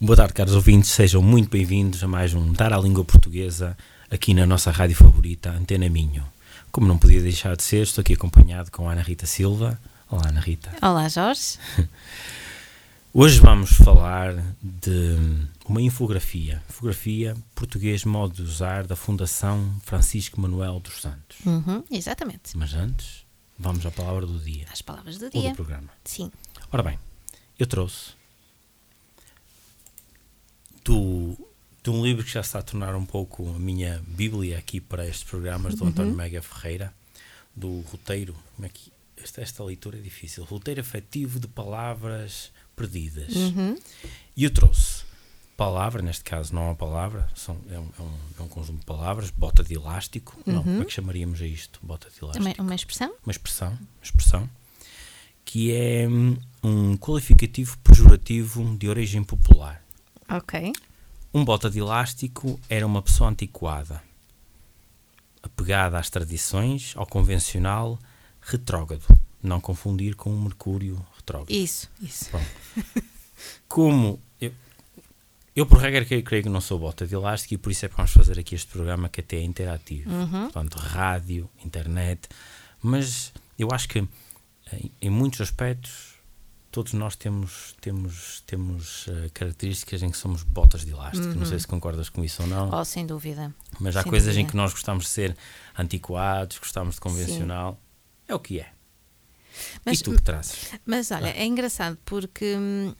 Boa tarde, caros ouvintes, sejam muito bem-vindos a mais um Dar à Língua Portuguesa aqui na nossa rádio favorita, Antena Minho. Como não podia deixar de ser, estou aqui acompanhado com a Ana Rita Silva. Olá, Ana Rita. Olá, Jorge. Hoje vamos falar de uma infografia, infografia português modo de usar da Fundação Francisco Manuel dos Santos. Uhum, exatamente. Mas antes, vamos à palavra do dia, As palavras do ou dia. do programa. Sim. Ora bem, eu trouxe do, de um livro que já está a tornar um pouco a minha bíblia aqui para estes programas, do António Mega Ferreira, do roteiro. Como é que, esta, esta leitura é difícil. Roteiro afetivo de palavras perdidas. Uhum. E eu trouxe palavra, neste caso não é uma palavra, são, é, um, é, um, é um conjunto de palavras, bota de elástico. Não, como é que chamaríamos a isto? Bota de elástico Uma, uma expressão? uma expressão, uma expressão que é hum, um qualificativo pejorativo de origem popular. Ok. Um bota de elástico era uma pessoa antiquada, apegada às tradições, ao convencional, retrógrado. Não confundir com o Mercúrio retrógrado. Isso, isso. Como eu, eu por regra, creio, creio que não sou bota de elástico e por isso é que vamos fazer aqui este programa que até é interativo. Portanto, rádio, internet. Mas eu acho que em, em muitos aspectos todos nós temos, temos, temos eh, características em que somos botas de elástico. Não sei se concordas com isso ou não. Oh, sem dúvida. Mas há sem coisas em dúvida. que nós gostamos de ser antiquados, gostamos de convencional. É o que é. Mas, e tu que trazes? mas olha, é engraçado porque hum,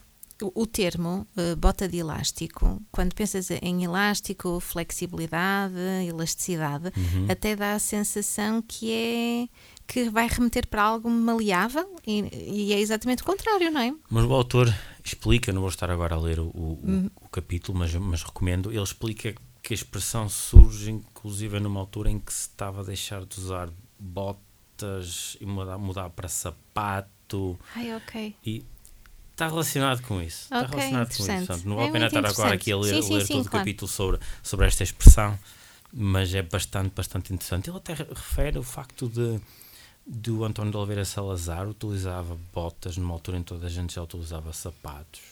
o, termo eh, bota de elástico, quando pensas em elástico, flexibilidade, elasticidade, Uhum. até dá a sensação que é que vai remeter para algo maleável e, e é exatamente o contrário, não é? Mas o autor explica, não vou estar agora a ler o, o- o capítulo, mas, mas recomendo, ele explica que a expressão surge inclusive numa altura em que se estava a deixar de usar botas e mudar, mudar para sapato Ai, ok. e está relacionado com isso. Está Ok, relacionado com isso. Portanto, não É vale a pena estar agora aqui a ler, interessante. Sim, ler sim, sim, todo o claro. capítulo sobre, sobre esta expressão, mas é bastante, bastante interessante. Ele até refere o facto de do António de Oliveira Salazar utilizava botas numa altura em que toda a gente já utilizava sapatos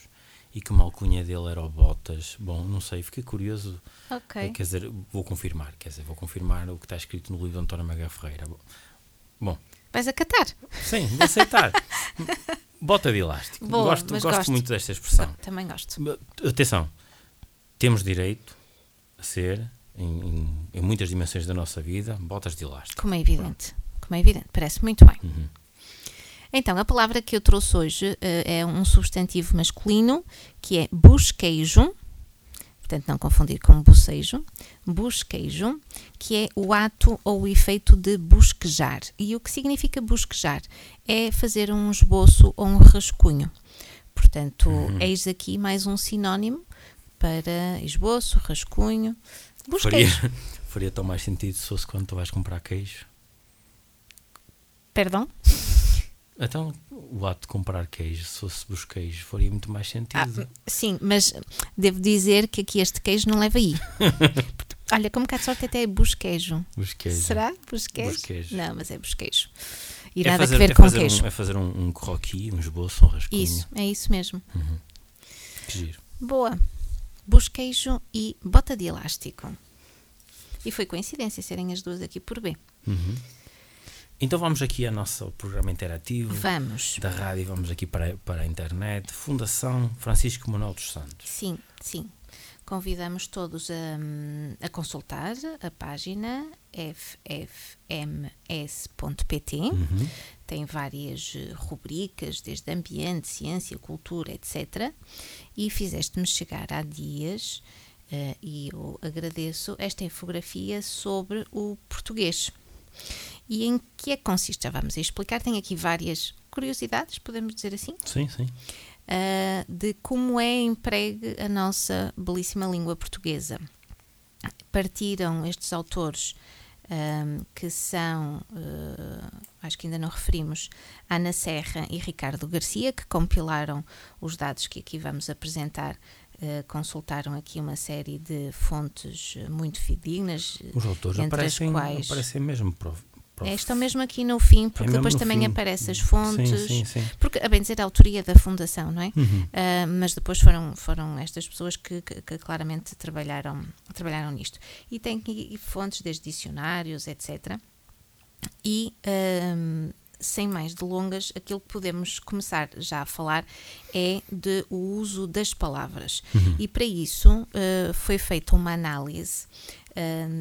e que uma alcunha dele era o botas. Bom, não sei, fiquei curioso. Ok. Quer dizer, vou confirmar, quer dizer, vou confirmar o que está escrito no livro de António Maga Ferreira. Bom, Vais acatar? sim, vou aceitar. Bota de elástico. Boa, gosto gosto gosto. muito desta expressão. Também gosto. Atenção, temos direito a ser, em, em- muitas dimensões da nossa vida, botas de elástico. Como é evidente. Como é evidente. Parece muito bem. Uhum. Então, a palavra que eu trouxe hoje eh, é um substantivo masculino que é busqueijo. Portanto, não confundir com bucejo. Busqueijo, que é o ato ou o efeito de busquejar. E o que significa busquejar? É fazer um esboço ou um rascunho. Portanto, eis aqui mais um sinónimo para esboço, rascunho. Faria, Busqueijo. faria tão mais sentido se fosse quando tu vais comprar queijo. Perdão? Então, o ato de comprar queijo, se fosse busqueijo, faria muito mais Ah, sentido. sim, mas devo dizer que aqui este queijo não leva aí. Olha, como cá de sorte até é busqueijo. busqueijo. Será? Busqueijo? Busqueijo. Não, mas é busqueijo. E É nada fazer, a ver é com fazer queijo. Um, é fazer um, um croquis, um esboço, um rascunho. Isso, é isso mesmo. Que giro. Boa. Busqueijo e bota de elástico. E foi coincidência serem as duas aqui por B. Uhum. Então vamos aqui ao nosso programa interativo Vamos. da rádio, vamos aqui para, para a internet. Fundação Francisco Manuel dos Santos. Sim, sim. Convidamos todos a, a consultar a página ffms.pt. Uhum. Tem várias rubricas, desde ambiente, ciência, cultura, etc. E fizeste-me chegar há dias, eh, e eu agradeço, esta infografia sobre o português. E em que é que consiste? Já vamos explicar. Tem aqui várias curiosidades, podemos dizer assim. Sim, sim. uh, de como é empregue a nossa belíssima língua portuguesa. Partiram estes autores um, que são, uh, acho que ainda não referimos, Ana Serra e Ricardo Garcia, que compilaram os dados que aqui vamos apresentar. Uh, consultaram aqui uma série de fontes muito fidedignas. Os autores entre aparecem, as quais aparecem mesmo é, estão mesmo aqui no fim, porque é depois também fim. aparecem as fontes. Sim, sim, sim. Porque, a bem dizer, a autoria da fundação, não é? Uhum. Uh, mas depois foram, foram estas pessoas que, que, que, claramente trabalharam, trabalharam nisto. E tem aqui fontes desde dicionários, etc. E. Uh, sem mais delongas, aquilo que podemos começar já a falar é de o uso das palavras. Uhum. E para isso uh, foi feita uma análise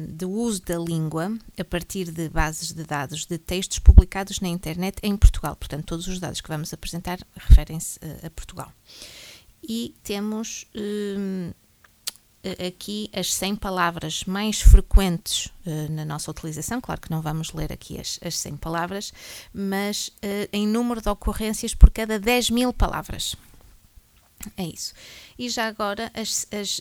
do uso da língua a partir de bases de dados de textos publicados na internet em Portugal. Portanto, todos os dados que vamos apresentar referem-se a, a, Portugal. E temos aqui as 100 palavras mais frequentes uh, na nossa utilização. Claro que não vamos ler aqui as, as 100 palavras, mas uh, em número de ocorrências por cada 10 mil palavras. É isso. E já agora, as, as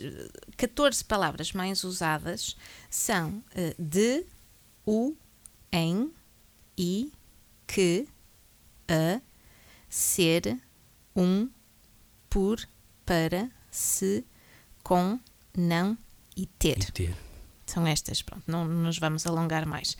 14 palavras mais usadas são uh, de, o, em, i, que, a, ser, um, por, para, se, com, não e ter. E ter. São estas, pronto, não nos vamos alongar mais.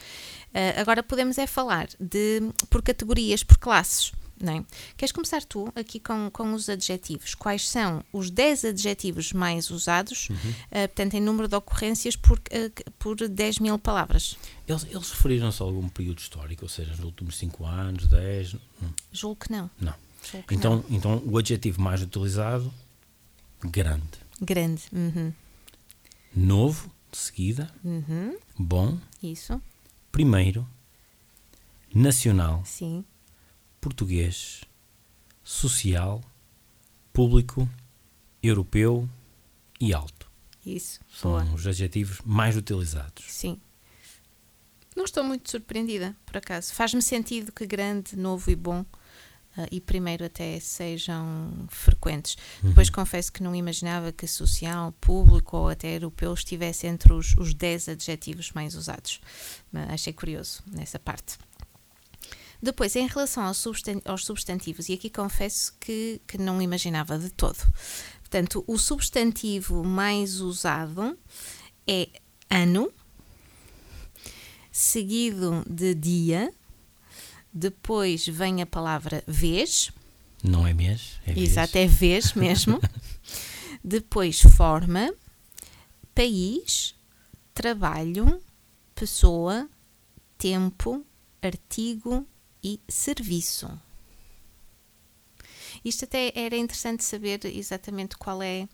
Uh, agora podemos é falar de por categorias, por classes. É? Queres começar tu aqui com, com os adjetivos? Quais são os 10 adjetivos mais usados, uhum. uh, portanto, em número de ocorrências por, uh, por 10 mil palavras? Eles, eles referiram-se a algum período histórico, ou seja, nos últimos 5 anos, 10? Julgo que não. Não. Que então, não. então, o adjetivo mais utilizado, grande. Grande. Uhum. Novo, de seguida. Uhum. Bom. Isso. Primeiro. Nacional. Sim português, social, público, europeu e alto. Isso. São boa. os adjetivos mais utilizados. Sim. Não estou muito surpreendida, por acaso. Faz-me sentido que grande, novo e bom uh, e primeiro até sejam frequentes. Uhum. Depois confesso que não imaginava que social, público ou até europeu estivesse entre os, os 10 adjetivos mais usados. Mas achei curioso nessa parte. Depois, em relação aos substantivos, e aqui confesso que, que não imaginava de todo. Portanto, o substantivo mais usado é ano, seguido de dia, depois vem a palavra vez. Não é mês, é vez. Exato, é vez mesmo. depois forma, país, trabalho, pessoa, tempo, artigo, e serviço. Isto até era interessante saber exatamente qual é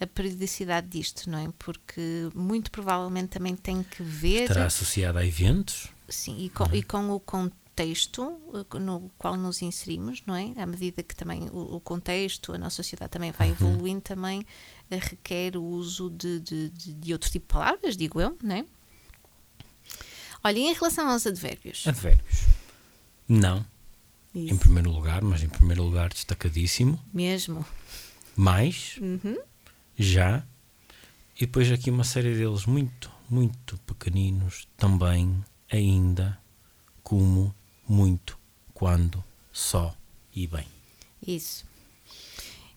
a periodicidade disto, não é? Porque muito provavelmente também tem que ver. Estará associada a eventos? Sim, e com, uhum. e com o contexto eh, no qual nos inserimos, não é? À medida que também o, contexto, a nossa sociedade também vai uhum. evoluindo, também eh, requer o uso de, de, de, de outro tipo de palavras, digo eu, não é? Olha, em relação aos advérbios. Advérbios. Não. Isso. Em primeiro lugar, mas em primeiro lugar destacadíssimo. Mesmo. Mais. Uhum. Já. E depois aqui uma série deles muito, muito pequeninos. Também, ainda, como, muito, quando, só e bem. Isso.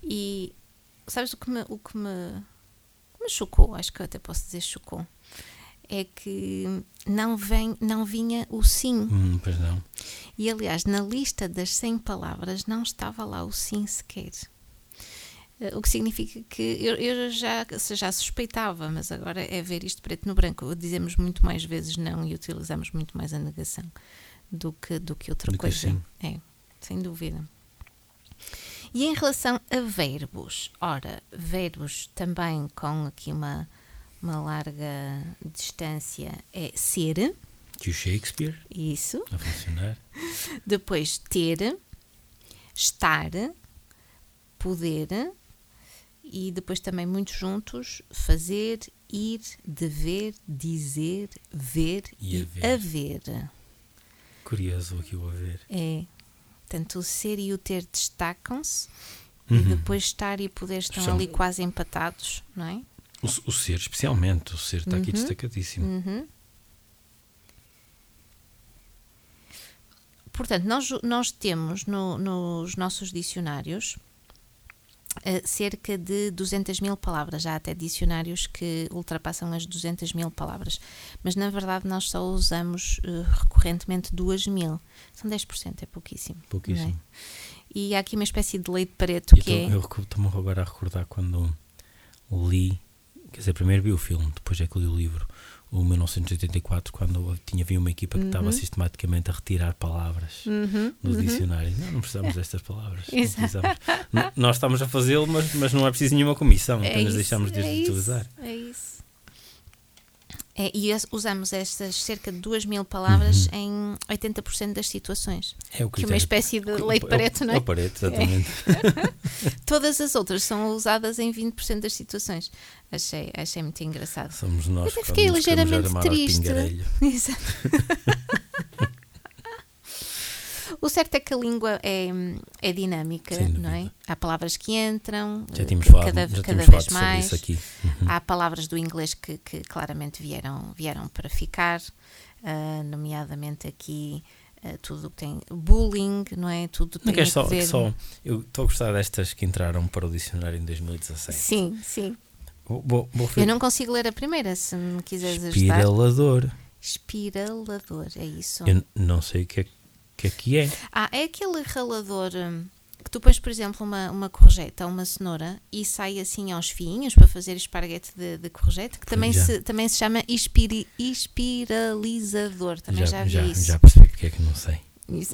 E sabes o que me, o que me, me chocou? Acho que eu até posso dizer chocou é que não, vem, não vinha o sim. Hum, pois não. E aliás, na lista das 100 palavras não estava lá o sim sequer. Eh, o que significa que eu, eu já, já suspeitava, mas agora é ver isto preto no branco. Dizemos muito mais vezes não e utilizamos muito mais a negação do que, do que outra do coisa. Que é, sem dúvida. E em relação a verbos, ora, verbos também com aqui uma, uma larga distância é ser. Que o Shakespeare. Isso. A funcionar. Depois ter, estar, poder e depois também muito juntos fazer, ir, dever, dizer, ver e, e haver. haver. Curioso aqui o haver. É. Portanto, o ser e o ter destacam-se e depois estar e poder estar Chama- ali quase empatados, não é? O, o ser, especialmente, o ser está aqui Uhum. destacadíssimo. Uhum. Portanto, nós, nós temos no- nos nossos dicionários cerca de 200 mil palavras. Há até dicionários que ultrapassam as 200 mil palavras. Mas, na verdade, nós só usamos eh, recorrentemente 2 mil. São 10%, é pouquíssimo. Pouquíssimo. não é? E há aqui uma espécie de lei de Pareto E que então, é... Eu estou-me agora a recordar quando li, quer dizer, primeiro vi o filme, depois é que li o livro, o 1984, quando tinha havia uma equipa que estava Uhum. sistematicamente a retirar palavras Uhum, do uhum. dicionário. Não, não precisamos destas palavras. Precisamos. Nós estamos a fazê-lo, mas, mas não é preciso nenhuma comissão, É apenas isso, deixamos de é as isso, utilizar. É isso. É, e usamos estas cerca de 2 mil palavras em 80% das situações. É o Que é uma espécie de lei de É Pareto, não É é? o Pareto, exatamente. Todas as outras são usadas em 20% das situações. Achei, achei muito engraçado. Somos nós até quando fiquei ligeiramente triste. Exato. O certo é que a língua é, é dinâmica, não é? Há palavras que entram Já tínhamos falado, cada, já cada vez mais. isso aqui. Há palavras do inglês que, que claramente vieram, vieram para ficar, ah, nomeadamente aqui ah, tudo que tem bullying, não é? Tudo Não tem queres a só, ver. só. Eu estou a gostar destas que entraram para o dicionário em 2017. Sim, sim. Vou, vou Eu não consigo ler a primeira, se me quiseres ajudar. Espiralador. Espiralador, é isso. Eu não sei o que é que é. Que é. Ah, é aquele ralador hum, que tu pões, por exemplo, uma, uma corjeta ou uma cenoura e sai assim aos fiinhos para fazer esparguete de, de corjeta, que também Já. se, também se chama espiri, espiralizador. Também já, vi já, isso. já percebi porque é que não sei. Mas,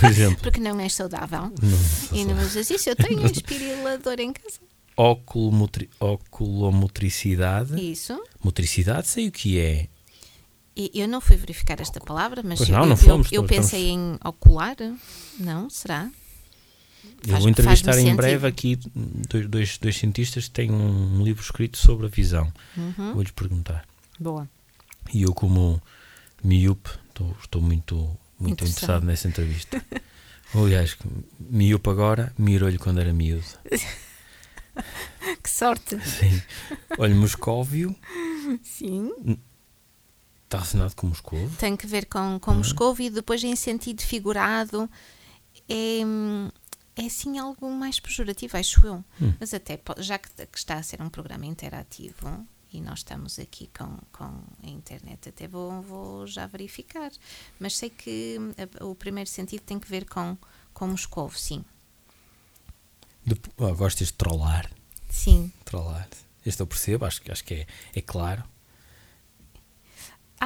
por exemplo, Porque não és saudável. não, E não usas isso, eu tenho um espirilador em casa. Oculomotri, oculomotricidade. Isso. Motricidade, sei o que é. Eu não fui verificar esta palavra, mas Pois eu, não, eu- não eu- fomos, eu, estamos- pensei em ocular. Não? Será? Eu Faz- vou entrevistar em breve aqui dois, dois, dois cientistas que têm um livro escrito sobre a visão. Uhum. Vou-lhes perguntar. Boa. E eu, como miúpe, estou, estou muito, muito Interessado. nessa entrevista. Aliás, miúpe agora, mirou-lhe quando era miúdo. Que sorte. Sim. Olha, Moscóvio Sim. Está relacionado com Moscou. tem que ver com, com Moscou e depois em sentido figurado é, é assim algo mais pejorativo, acho eu. Hum. Mas até, já que, que está a ser um programa interativo e nós estamos aqui com, com a internet, até vou, vou já verificar. Mas sei que hum, a- o primeiro sentido tem que ver com, com Moscou, sim. Oh, gostas de trollar? Sim. Trollar. Este eu percebo, acho, que- acho que é, é claro.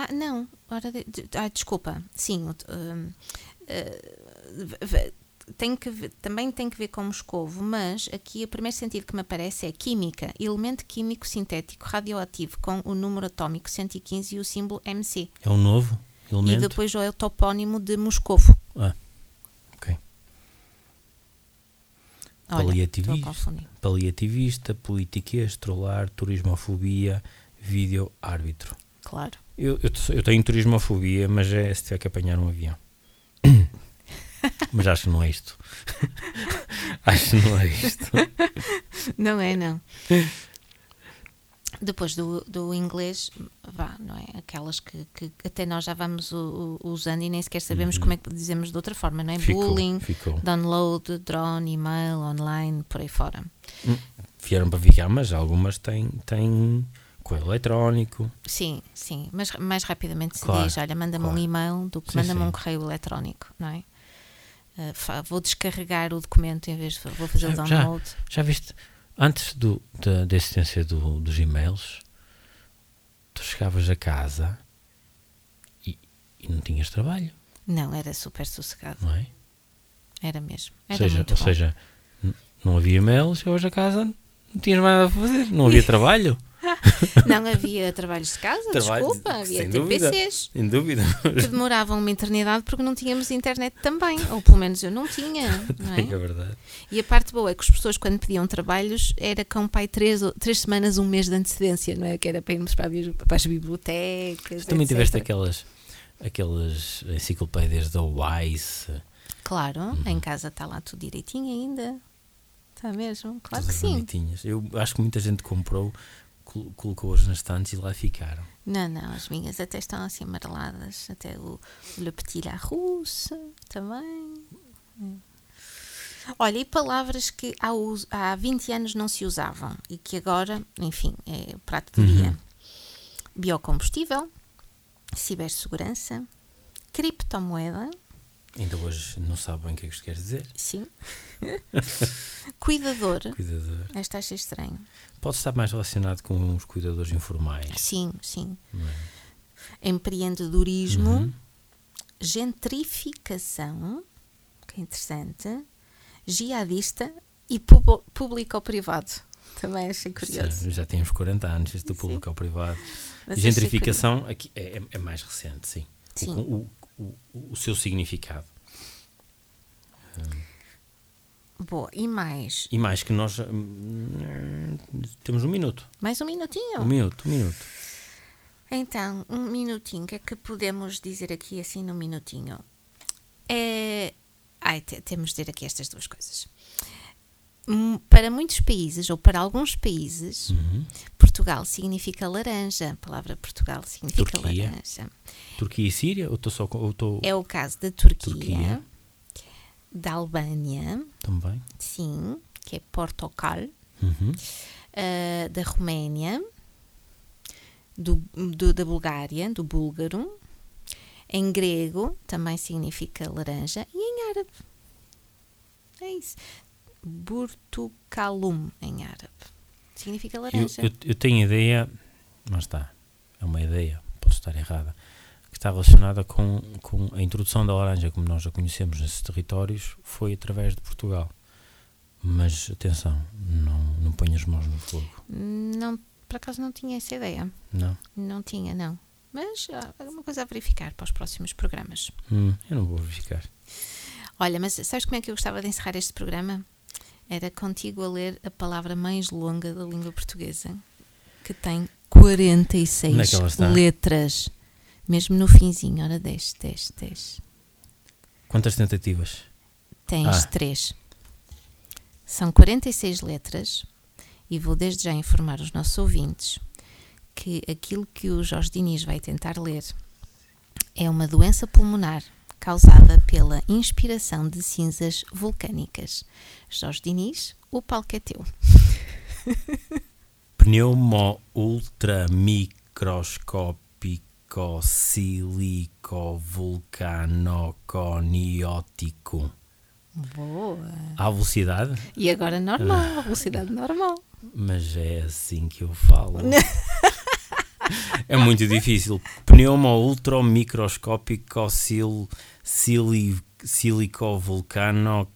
Ah, não. Ora, de- ah, desculpa. Sim. v- v- tem que ver- também tem que ver com Moscovo, mas aqui o primeiro sentido que me aparece é química, elemento químico sintético radioativo com o número atômico 115 e o símbolo MC. É um novo E elemento. depois é o topónimo de Moscovo. Ah, ok. Olha, Paliativista. Paliativista, politiquês, trollar, turismofobia, vídeo árbitro. Claro. Eu, eu, eu tenho turismofobia, mas é se tiver que apanhar um avião. mas acho que não é isto. acho que não é isto. Não é, não. Depois do, do inglês, vá, não é? Aquelas que, que até nós já vamos u- u- usando e nem sequer sabemos como é que dizemos de outra forma, não é? Uhum. Ficou, Bullying, ficou. download, drone, email, online, por aí fora. Vieram para ficar, mas algumas têm, têm correio eletrónico. Sim, sim, mas mais rapidamente se Claro, diz, olha, manda-me claro. um e-mail do que manda-me um correio eletrónico, não é? Uh, vou descarregar o documento em vez de vou fazer o Já- já. download. Já viste, antes do, da, da existência do, dos e-mails, tu chegavas a casa e, e não tinhas trabalho, Não, era super sossegado, não é? era mesmo. Ou Era seja, muito ou seja não havia e-mail, chegavas a casa, não tinhas mais nada a fazer, não havia trabalho. Não havia trabalhos de casa, Trabalho, desculpa, havia sem dúvida. TPCs Sem dúvida. que demoravam uma eternidade porque não tínhamos internet também, ou pelo menos eu não tinha, não É é? verdade. E a parte boa é que as pessoas quando pediam trabalhos era com pai três, três semanas, um mês de antecedência, não é? Que era para irmos para, para as bibliotecas. Tu também etc. tiveste aquelas, aquelas enciclopédias da Wise. Claro, Uhum. em casa está lá tudo direitinho ainda. Está mesmo? Claro Todas que sim. bonitinhas. Eu acho que muita gente comprou, colocou-as nas estantes e lá ficaram. Não, não, as minhas até estão assim amareladas. Até o Le Petit La também. É. Olha, e palavras que há, há 20 anos não se usavam e que agora, enfim, é prato do dia. Biocombustível, cibersegurança, criptomoeda, Ainda hoje não sabe bem o que é que isto quer dizer. sim, cuidador. Cuidador. Esta achei estranho. Pode estar mais relacionado com os cuidadores informais. Sim, sim. é? Empreendedorismo, Uhum. gentrificação, que é interessante, jihadista e pubo- público-privado. Também achei curioso. Sim, já tem uns 40 anos, este do Sim. público ao privado. Mas Gentrificação aqui é, é- é mais recente, sim. Sim. O, o, o, o seu significado. curioso. Boa, e mais? E mais que nós hum, temos um minuto. Mais um minutinho? Um minuto, um minuto. Então, um minutinho. O que é que podemos dizer aqui assim num minutinho? É... Ai, te- temos de dizer aqui estas duas coisas. Hum, Para muitos países, ou para alguns países, Uhum. Portugal significa laranja. A palavra Portugal significa Turquia. laranja. Turquia e Síria? Ou estou só. Ou estou É o caso da Turquia, Turquia. da Albânia, também? sim, que é Portocal, Uhum. ah, da Roménia, do, do- da Bulgária, do búlgaro. Em grego também significa laranja. E em árabe. É isso. Burtukalum em árabe. Significa Eu, laranja. eu, eu tenho ideia, mas está, é uma ideia, pode estar errada, que está relacionada com, com a introdução da laranja, como nós a conhecemos nesses territórios, foi através de Portugal. Mas atenção, não, não ponha as mãos no fogo. Não, por acaso não tinha essa ideia. Não, Não tinha, não. Mas ah, é uma coisa a verificar para os próximos programas. Hum, eu não vou verificar. Olha, mas sabes como é que eu gostava de encerrar este programa? Era contigo a ler a palavra mais longa da língua portuguesa, que tem 46 Onde é letras. Mesmo no finzinho, ora 10, 10, 10. Quantas tentativas? Tens Ah. 3. São 46 letras e vou desde já informar os nossos ouvintes que aquilo que o Jorge Diniz vai tentar ler é uma doença pulmonar causada pela inspiração de cinzas vulcânicas. Jorge Diniz, o palco é teu. Pneumo ultramicroscópico silico vulcanoconiótico. Boa! À velocidade? E agora normal, a velocidade normal. Mas é assim que eu falo. é muito difícil. Pneumo ultramicroscópico sil, sili, silicovulcano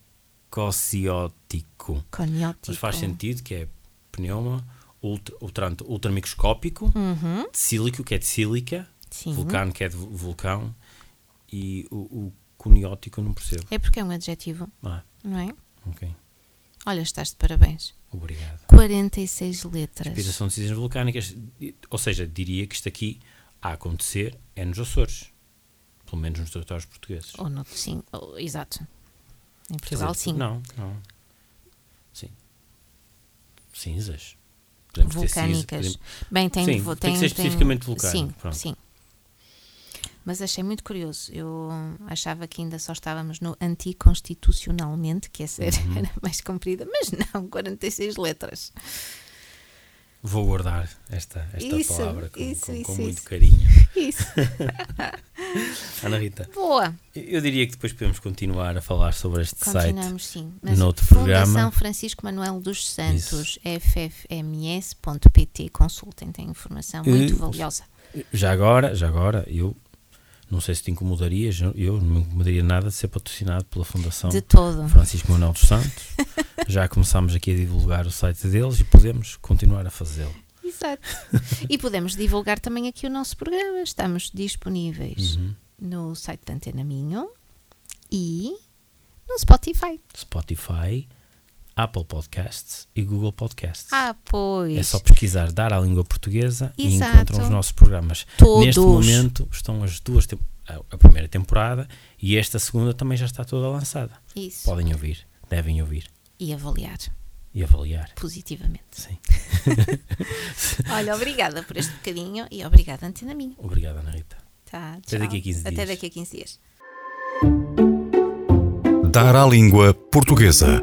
cociótico. Coniótico. Mas faz sentido que é pneuma ultra, ultra, ultramicroscópico, Uhum, de sílico, que é de sílica, sim. vulcano, que é de vu- vulcão, e o, o coniótico não percebo. É porque é um adjetivo, Ah, não é? ok. Olha, estás de parabéns. Obrigado. 46 letras. Inspiração de cinzas vulcânicas. Ou seja, diria que isto aqui a acontecer é nos Açores. Pelo menos nos territórios portugueses. Ou no, sim, ou- exato. Em Portugal, dizer, sim. Não, não. Sim. Cinzas. Podemos ter cinza- Vulcânicas. podemos- Bem, tem, Sim, vo- tem que ser especificamente Sim, vulcânico, pronto. sim. Mas achei muito curioso. Eu achava que ainda só estávamos no anticonstitucionalmente, que essa era, Uhum. era mais comprida, mas não, 46 letras. Vou guardar esta, esta Isso, palavra com, isso, com- com isso, muito carinho. Isso. Ana Rita, Boa. eu- diria que depois podemos continuar a falar sobre este site. Continuamos, sim. Mas noutro Fundação programa. Francisco Manuel dos Santos, ffms.pt. Consultem, tem informação muito valiosa. Já agora, já agora, eu não sei se te incomodarias, eu- não me incomodaria nada de ser patrocinado pela Fundação De todo. Francisco Manuel dos Santos. Já começámos aqui a divulgar o site deles e podemos continuar a fazê-lo. Exato. e podemos divulgar também aqui o nosso programa. Estamos disponíveis Uhum. no site da Antena Minho e no Spotify. Spotify, Apple Podcasts e Google Podcasts. Ah, pois. É só pesquisar Dar à Língua Portuguesa e Exato. encontram os nossos programas. Todos. Neste momento estão as duas, a primeira temporada e esta segunda também já está toda lançada. Isso. Podem ouvir, devem ouvir. E avaliar. E avaliar. positivamente. Sim. Olha, obrigada por este bocadinho e obrigada, Antena Minha. Obrigado, Ana Rita. Tá, Até daqui a 15 Até dias. daqui a 15 dias. Dar à língua portuguesa.